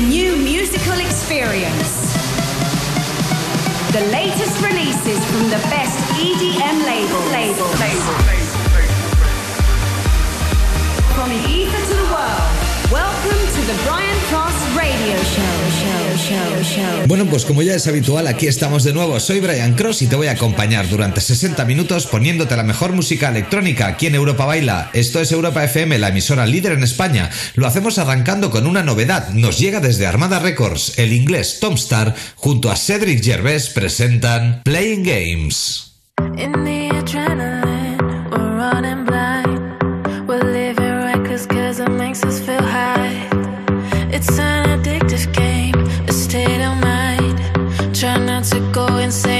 new musical experience. The latest releases from the best EDM label. label. label. From the ether to Bueno, pues como ya es habitual, aquí estamos de nuevo. Soy Brian Cross y te voy a acompañar durante 60 minutos poniéndote la mejor música electrónica aquí en Europa Baila. Esto es Europa FM, la emisora líder en España. Lo hacemos arrancando con una novedad. Nos llega desde Armada Records. El inglés Tom Star junto a Cedric Gervais presentan Playing Games. In the It's an addictive game, a state of mind. Try not to go insane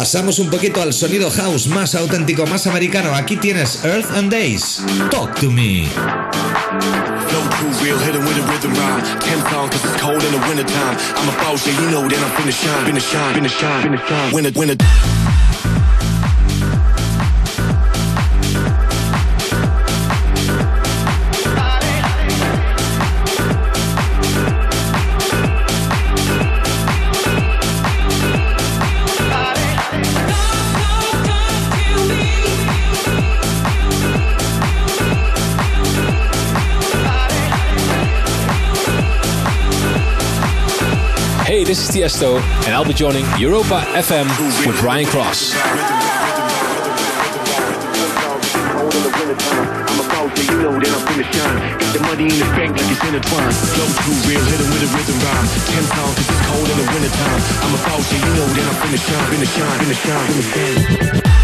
Pasamos un poquito al sonido house más auténtico, más americano. Aquí tienes Earth and Days. Talk to me. A. this is Tiesto, and I'll be joining Europa FM with Ryan Cross. I'm a you know that I'm finna shine, finna shine, finna shine, finna shine.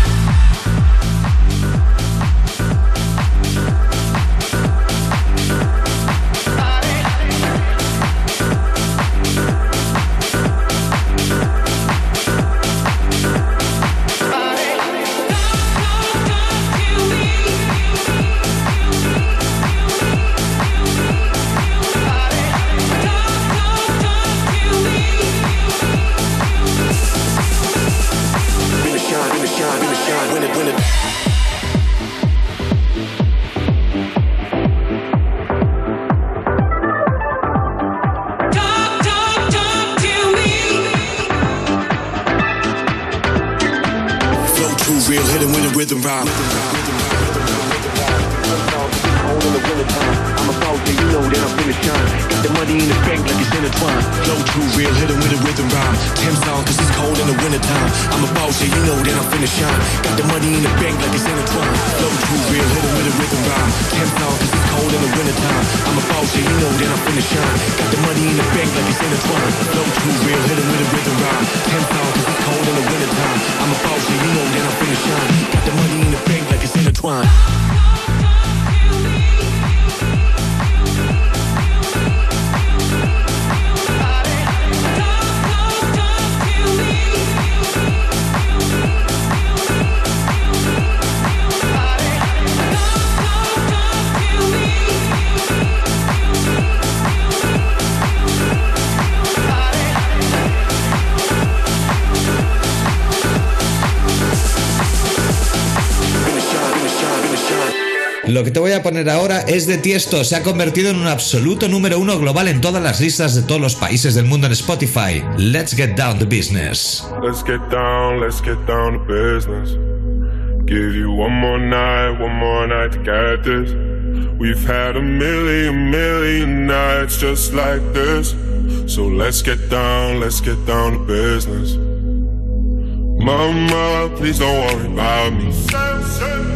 Real, hit it with a rhythm rhyme. Ten songs, cause it's cold in the wintertime. I'm a boss, yeah, you know that I'm finna shine. Got the money in the bank like it's intertwined. Flow too real, hit it with a rhythm rhyme. Ten songs, cause it's cold in the wintertime. I'm a boss, yeah, you know that I'm finna shine. Got the money in the bank like it's intertwined. Flow too real, hit it with a rhythm rhyme. Ten songs, cause it's cold in the wintertime. I'm a boss, yeah, you know that I'm finna shine. Got the money in the bank like it's intertwined. Lo que te voy a poner ahora es de Tiesto. Se ha convertido en un absoluto número uno global en todas las listas de todos los países del mundo en Spotify. Let's get down to business. Let's get down, let's get down to business. Give you one more night, one more night to get this. We've had a million, million nights just like this. So let's get down, let's get down to business. Mama, please don't worry about me.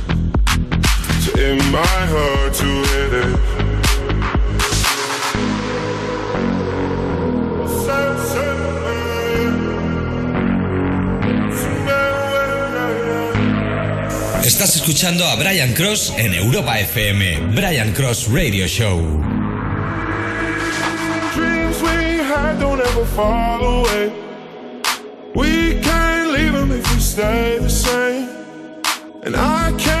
It might hurt to hit it. Estás escuchando a Brian Cross en Europa FM. Brian Cross Radio Show. Dreams we had don't ever fall away. We can't leave them if we stay the same. And I can't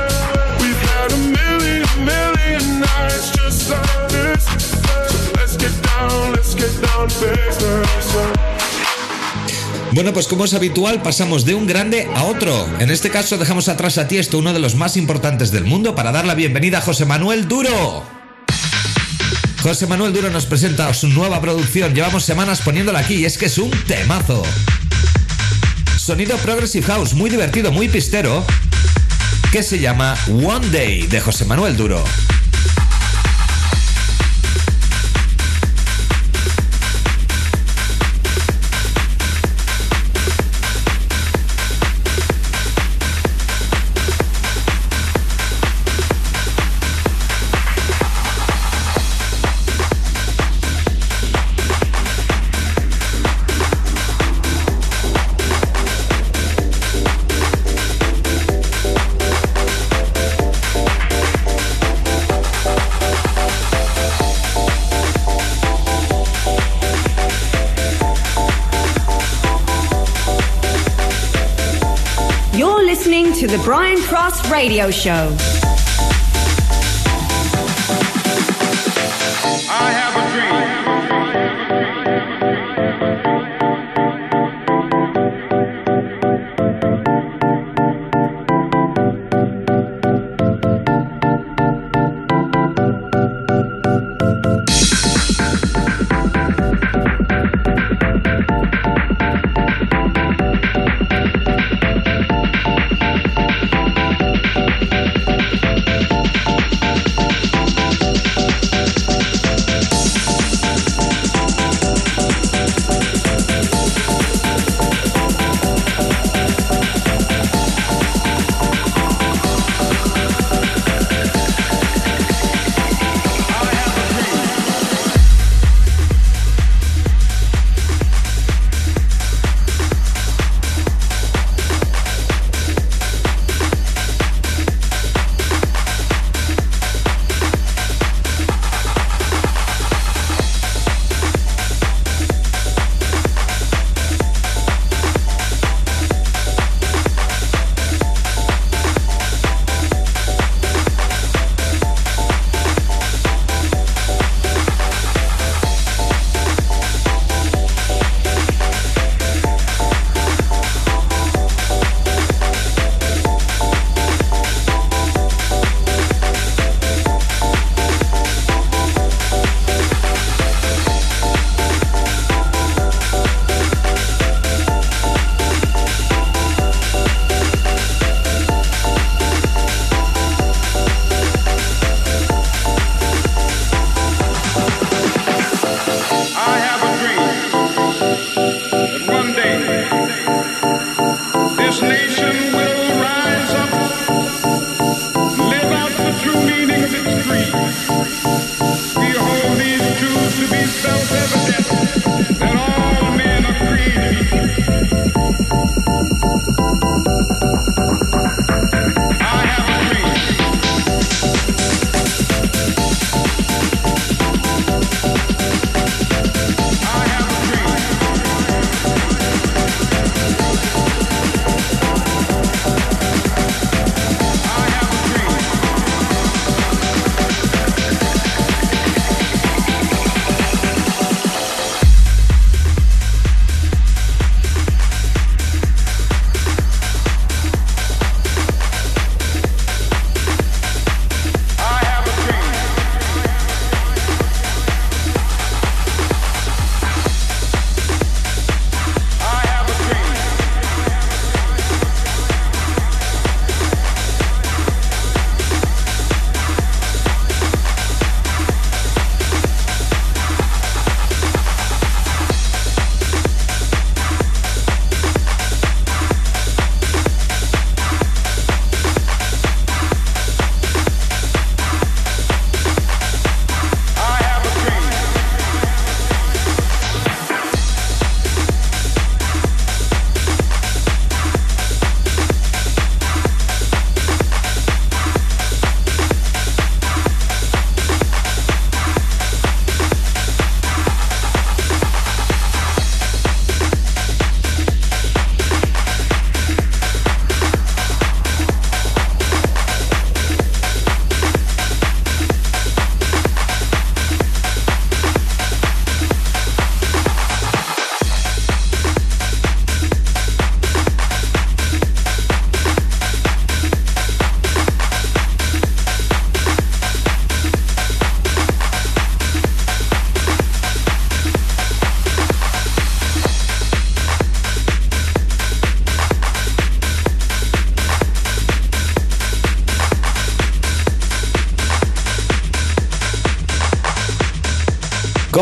Bueno, pues como es habitual, pasamos de un grande a otro. En este caso dejamos atrás a Tiesto, uno de los más importantes del mundo, para dar la bienvenida a José Manuel Duro. José Manuel Duro nos presenta su nueva producción. Llevamos semanas poniéndola aquí y es que es un temazo. Sonido Progressive House, muy divertido, muy pistero, que se llama One Day de José Manuel Duro. Radio Show.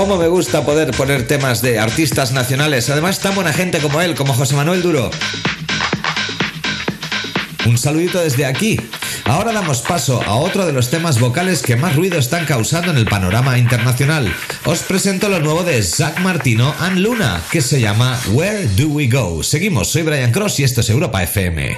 Cómo me gusta poder poner temas de artistas nacionales, además tan buena gente como él, como José Manuel Duro. Un saludito desde aquí. Ahora damos paso a otro de los temas vocales que más ruido están causando en el panorama internacional. Os presento lo nuevo de Zach Martino and Luna, que se llama Where Do We Go. Seguimos, soy Brian Cross y esto es Europa FM.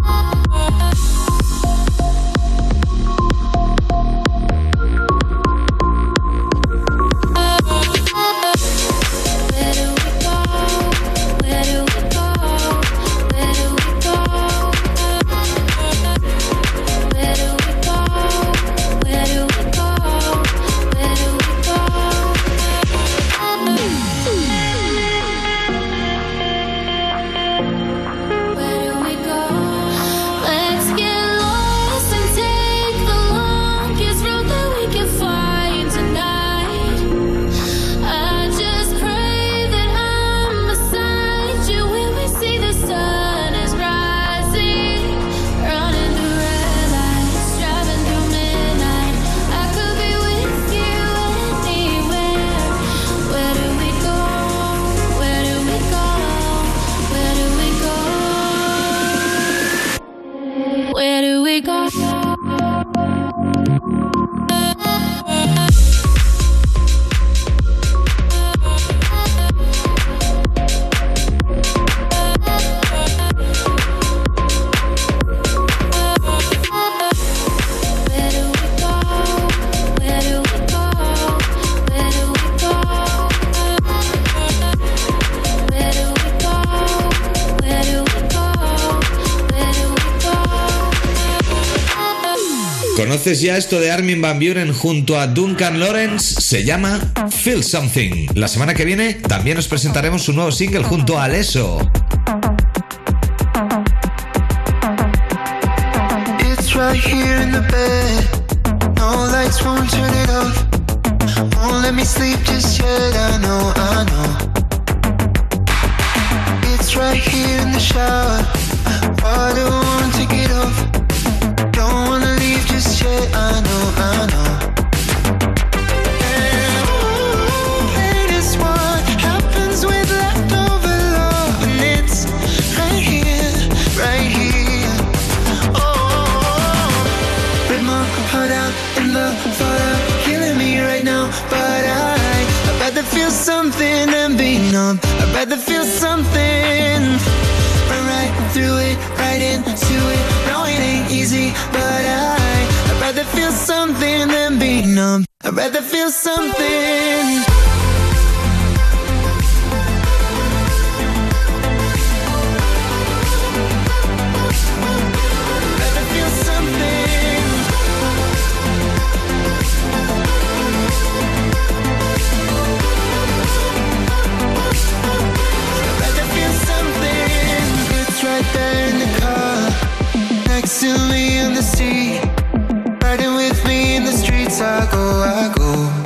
¿Conoces ya esto de Armin Van Buren junto a Duncan Lawrence? Se llama Feel Something. La semana que viene también os presentaremos un nuevo single junto a Alesso. It's right here in the bed. No lights won't turn it off. Won't let me sleep just yet. I know, I know. It's right here in the shower. Water won't take it. Just yet. I know, I know. Rather feel something than be numb. I'd rather feel something. next to me in the seat I go, I go.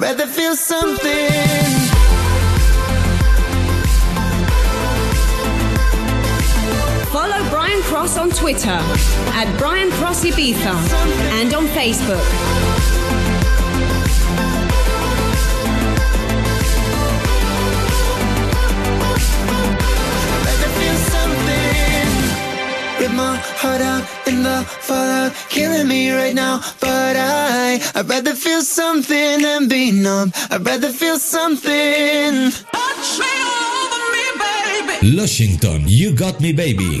Rather feel something. Follow Brian Cross on Twitter at Brian Cross Ibiza and on Facebook. Rather feel something. Rip my heart out in the fallout, killing me right now. But I, I'd rather feel something than be numb. I'd rather feel something. Lushington, You Got Me Baby.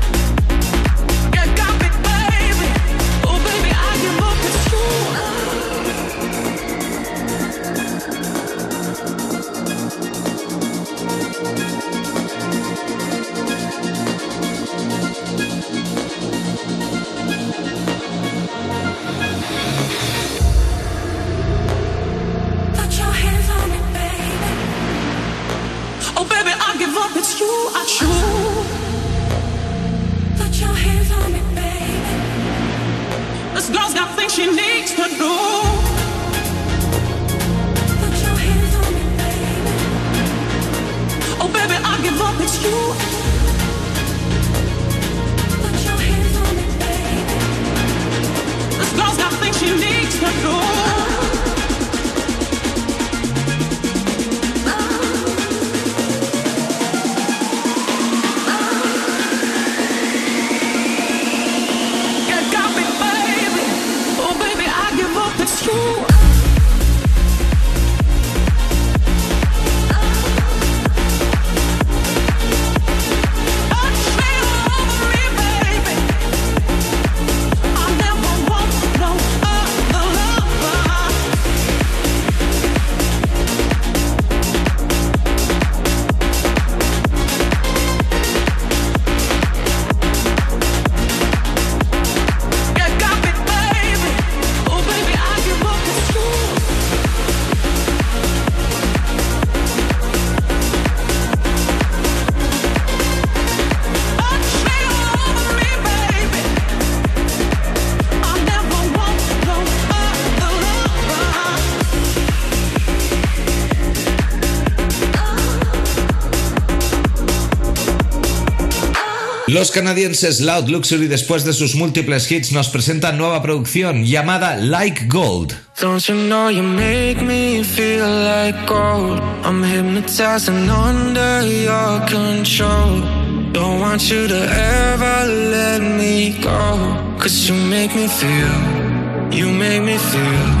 Los canadienses Loud Luxury, después de sus múltiples hits, nos presentan nueva producción llamada Like Gold. Don't you know you make me feel like gold? I'm hypnotizing under your control. Don't want you to ever let me go. Cause you make me feel, you make me feel.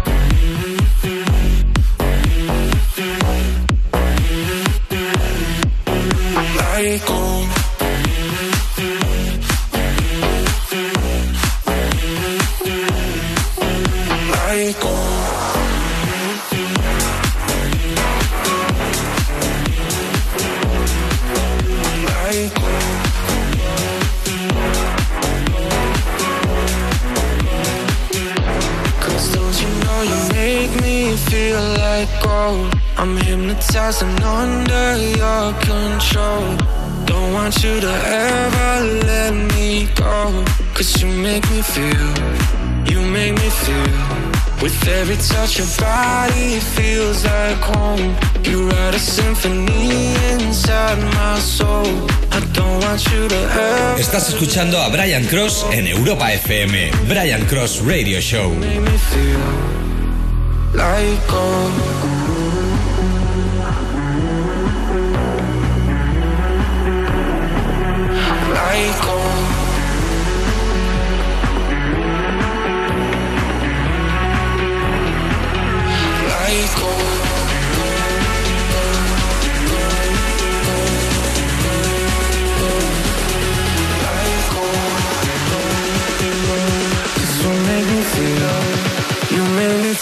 I'm hypnotizing under your control. Don't want you to ever let me go. Cause you make me feel, you make me feel. With every touch your body feels like home. You write a symphony inside my soul. I don't want you to ever Estás escuchando a Brian Cross en Europa FM. Brian Cross Radio Show.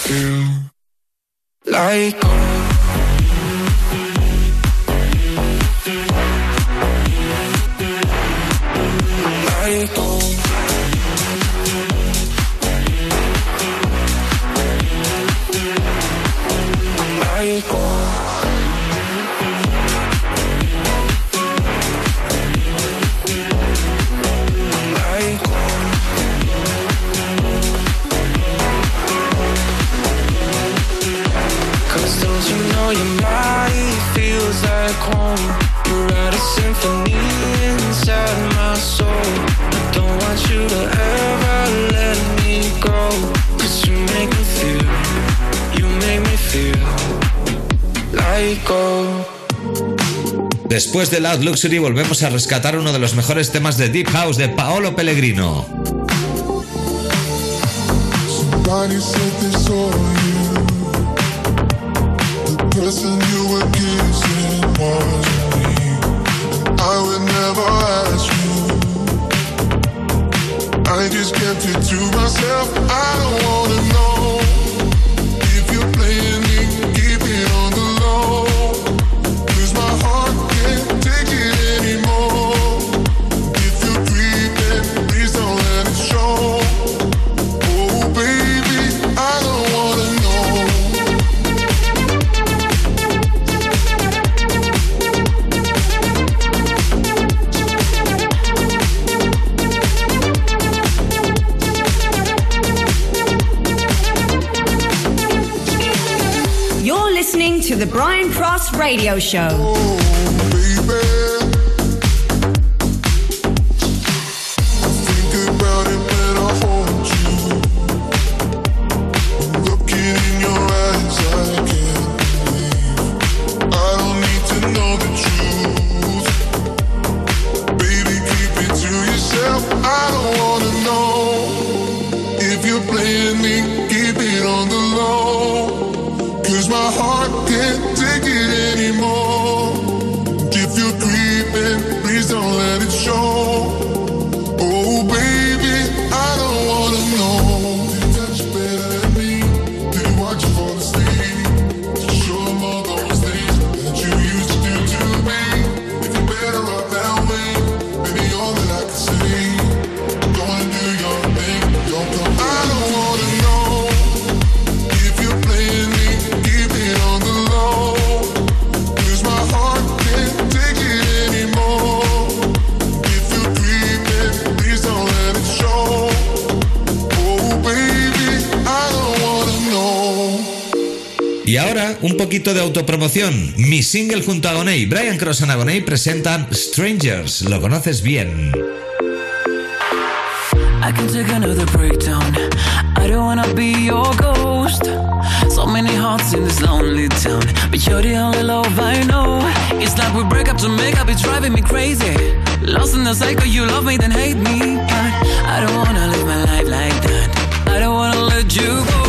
Feel like Después de Loud Luxury volvemos a rescatar uno de los mejores temas de Deep House de Paolo Pellegrino. I just kept it to myself. I Radio Show. Poquito de autopromoción. Mi single junto a Agoney, Brian Cross and Agoney presentan Strangers. Lo conoces bien. So many hearts in this lonely town, but you're the only love I know. It's like we break up to make up, it's driving me crazy. Lost in the cycle, you love me, then hate me. I don't wanna live my life like that. I don't wanna let you go.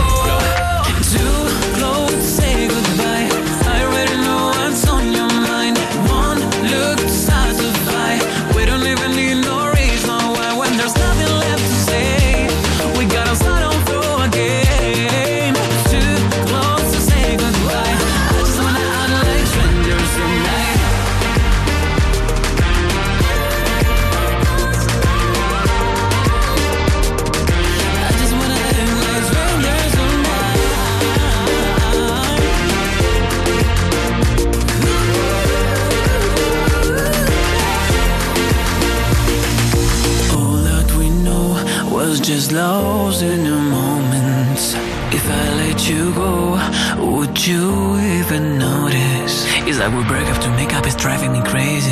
I would break up to make up is driving me crazy.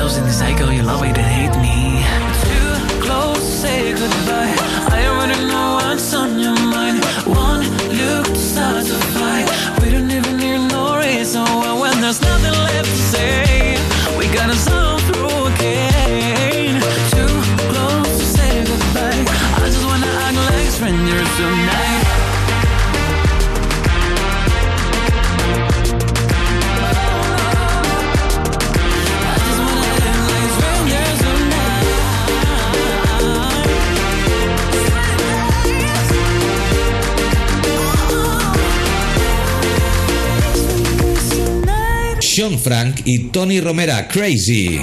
Losing the cycle, you love it. Eh? Frank y Tony Romera, Crazy.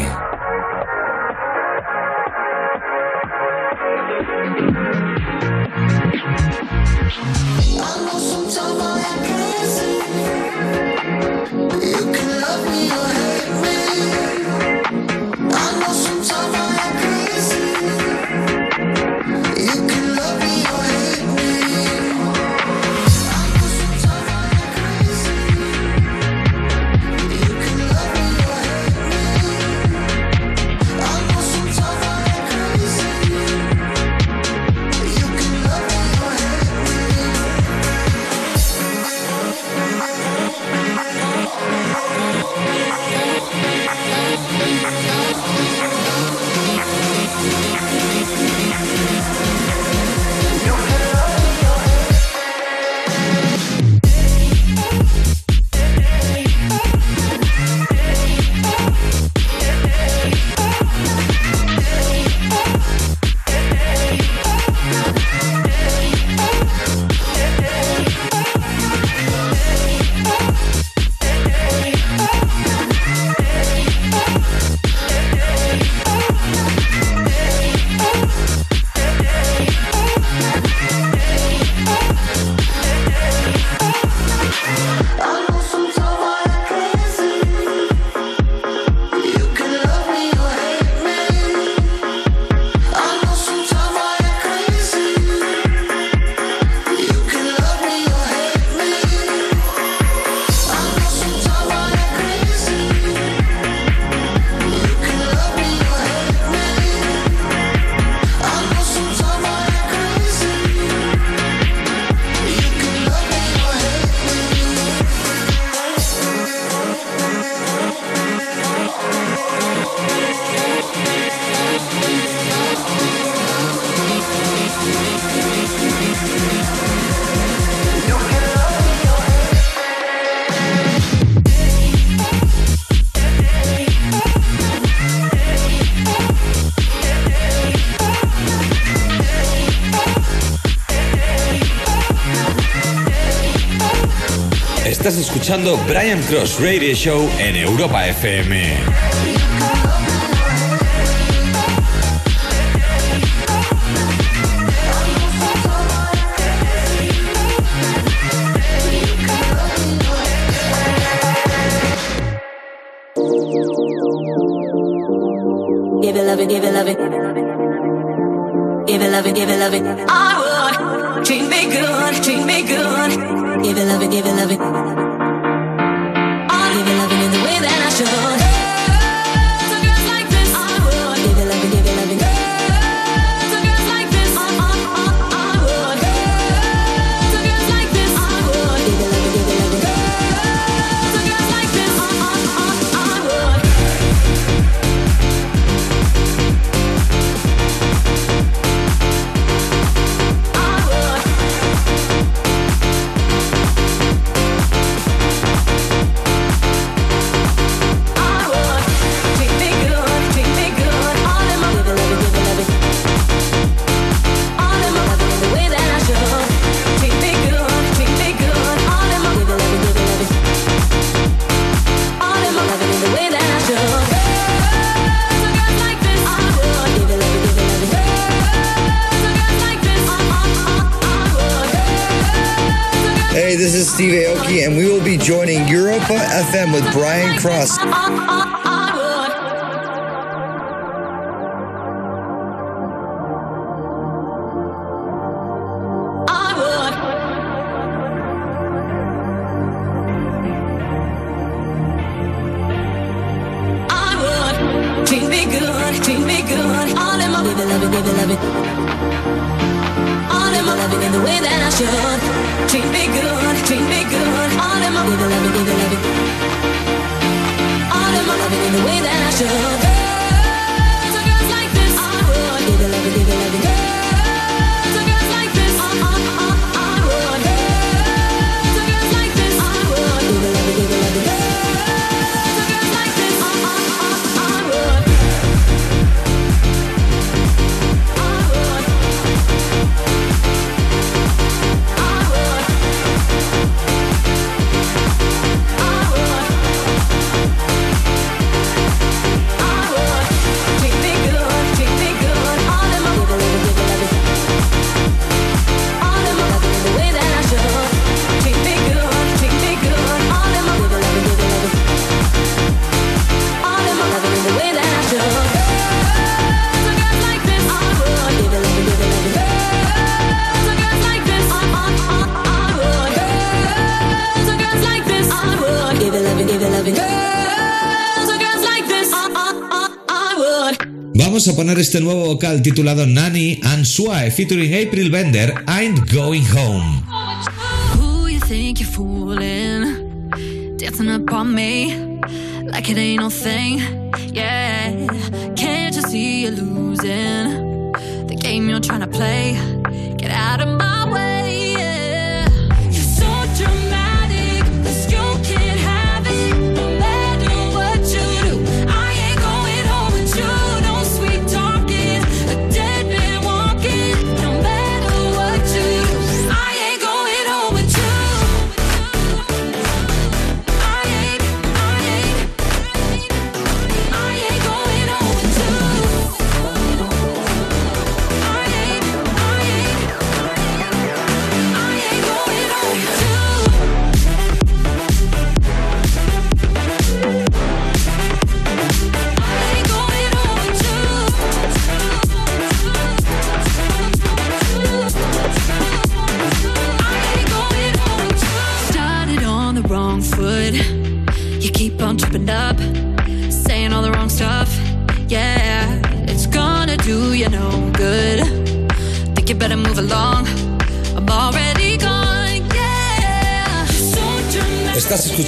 escuchando Brian Cross Radio Show en Europa FM. give it, love it. Give love give love. I would treat me good, treat me good. Give it, love give it, love it. FM with Brian Cross. vamos a poner este nuevo vocal titulado Nanny and Swae featuring April Bender, I'm Going Home. Who you think you're fooling? Dancing up on me like it ain't no thing. Yeah, can't you see you're losing the game you're trying to play? Get out of my way.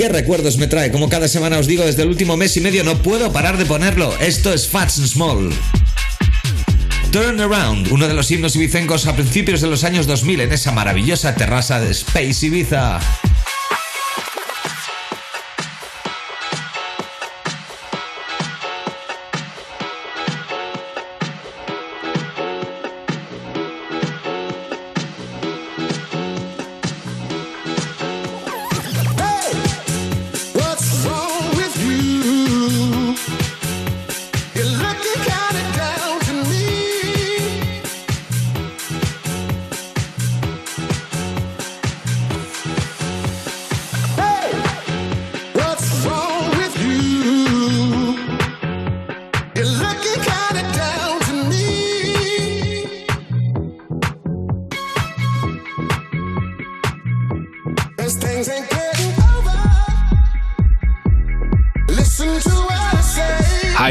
¿Qué recuerdos me trae? Como cada semana os digo, desde el último mes y medio no puedo parar de ponerlo. Esto es Fats and Small. Turn Around, uno de los himnos ibicencos a principios de los años 2000 en esa maravillosa terraza de Space Ibiza.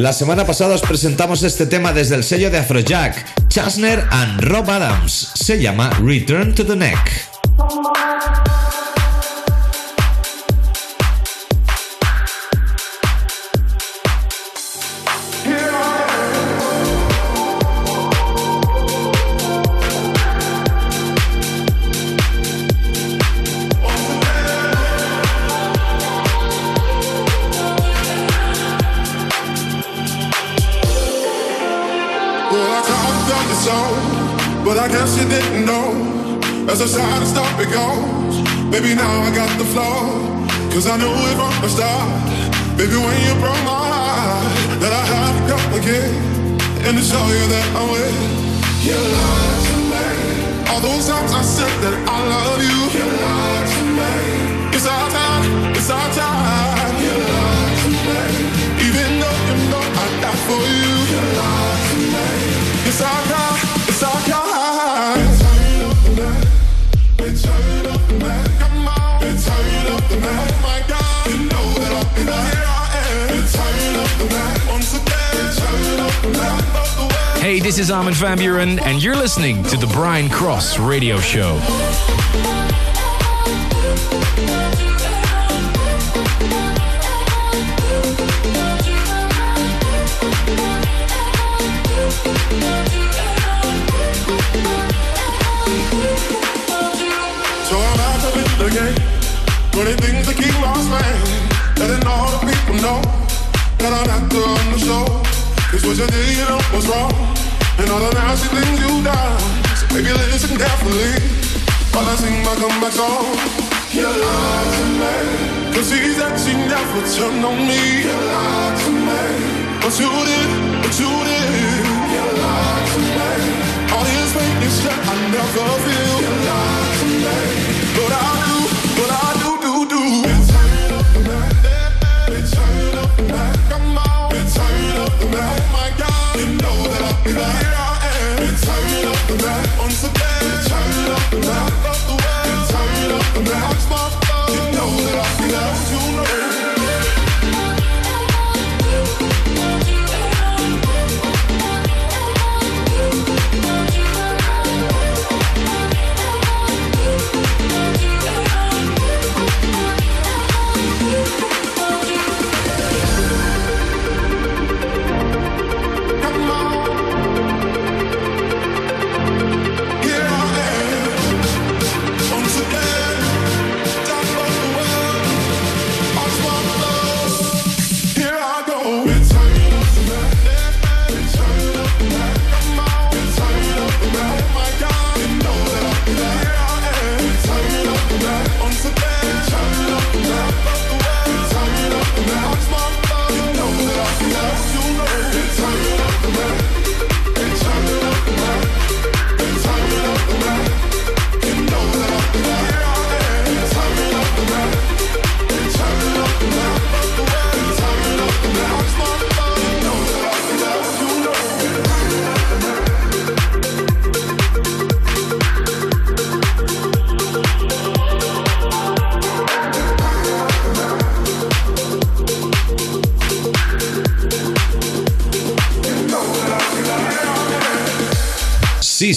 La semana pasada os presentamos este tema desde el sello de Afrojack, Chasner and Rob Adams. Se llama Return to the Neck. The side stop goes, baby, now I got the flow. Cause I knew it from the start. Baby, when you broke my heart, that I had to come again. And to show you that I'm with you. lied to me. All those times I said that I love you. You lied to me. It's our time, it's our time. You lied to me. Even though you know I die for you. This is Armin van Buren, and you're listening to the Brian Cross Radio Show. So I'm out of it again. Doing things to keep my man. Letting all the people know that I'm not the show. Cause what you did, you know, was wrong. All the nasty things you done. So baby, listen carefully. While I sing my comeback song. You lied to me. Cause he said she never turned on me. You lied to me. But you did, but you did. You lied to me. All this fake shit I never feel. You lied to me.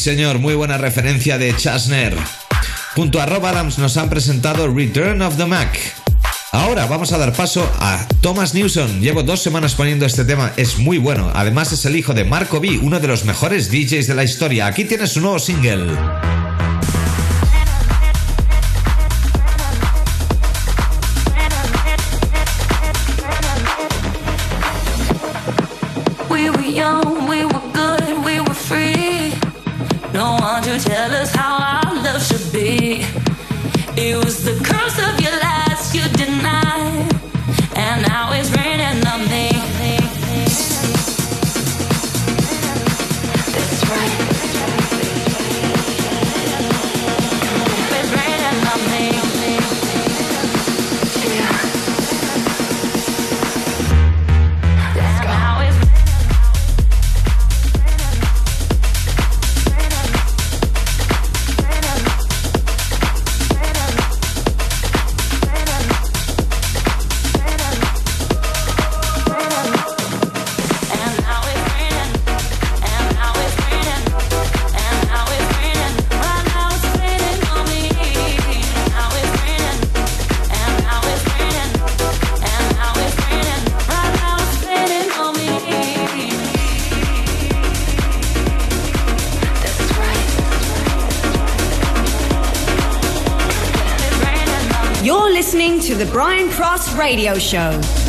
señor, muy buena referencia de Chasner. Junto a Rob Adams nos han presentado Return of the Mac. Ahora vamos a dar paso a Thomas Newson. Llevo dos semanas poniendo este tema, es muy bueno. Además es el hijo de Marco B, uno de los mejores DJs de la historia. Aquí tiene su nuevo single. tell us how radio show.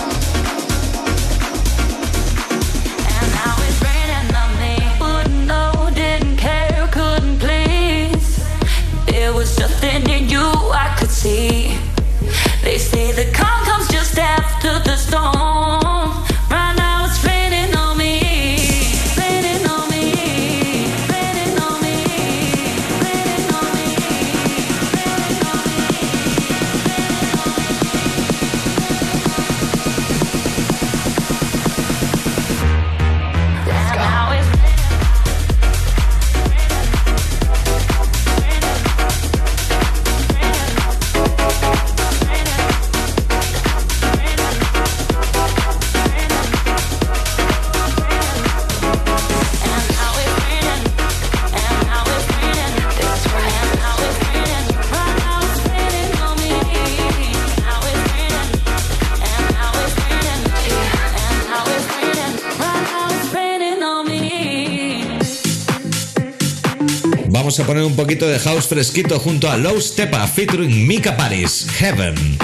poner un poquito de house fresquito junto a Low Stepa featuring Mika Paris, Heaven.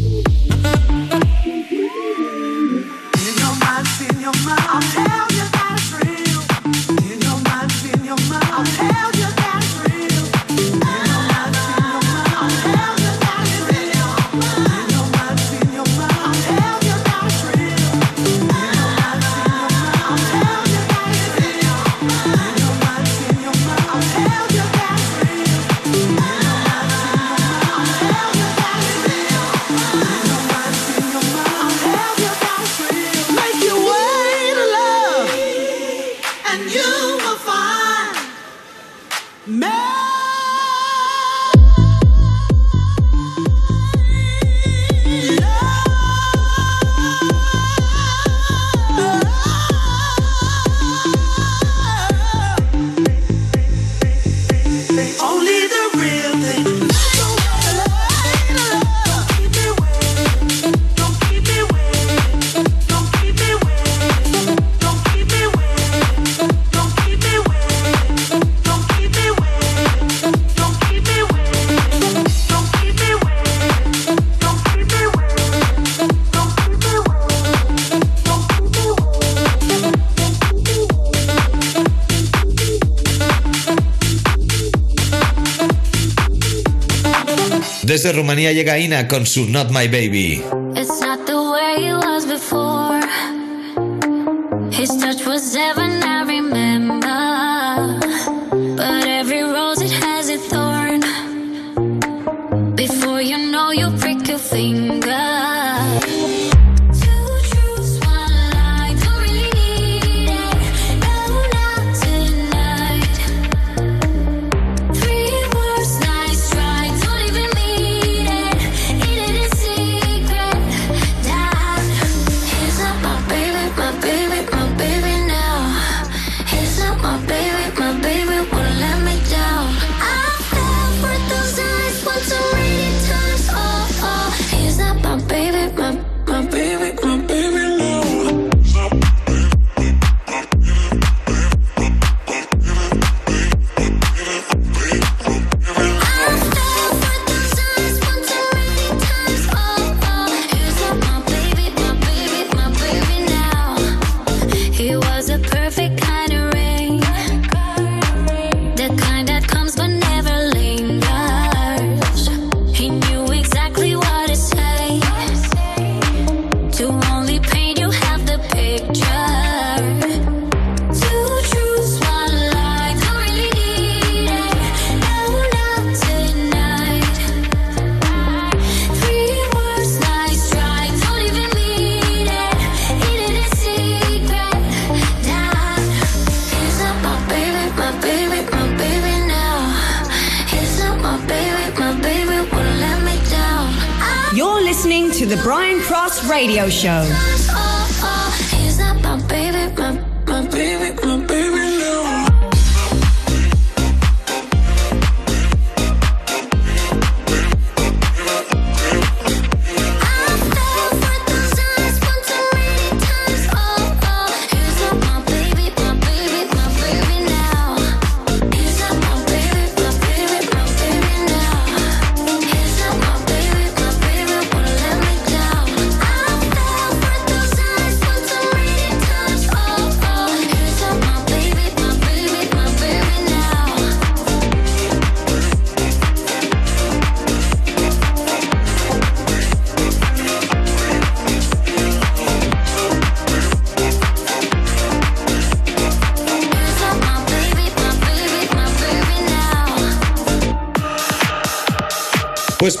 Gaina con su Not My Baby. It's not the way it was before. His touch was ever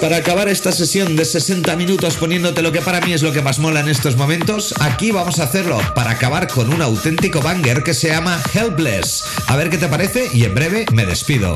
para acabar esta sesión de 60 minutos poniéndote lo que para mí es lo que más mola en estos momentos, aquí vamos a hacerlo para acabar con un auténtico banger que se llama Helpless. A ver qué te parece y en breve me despido.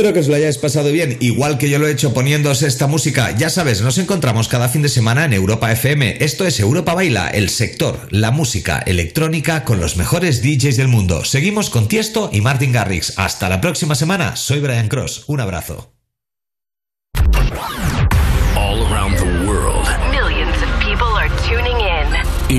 Espero que os lo hayáis pasado bien, igual que yo lo he hecho poniéndoos esta música. Ya sabes, nos encontramos cada fin de semana en Europa FM. Esto es Europa Baila, el sector, la música electrónica con los mejores DJs del mundo. Seguimos con Tiesto y Martin Garrix. Hasta la próxima semana. Soy Brian Cross. Un abrazo.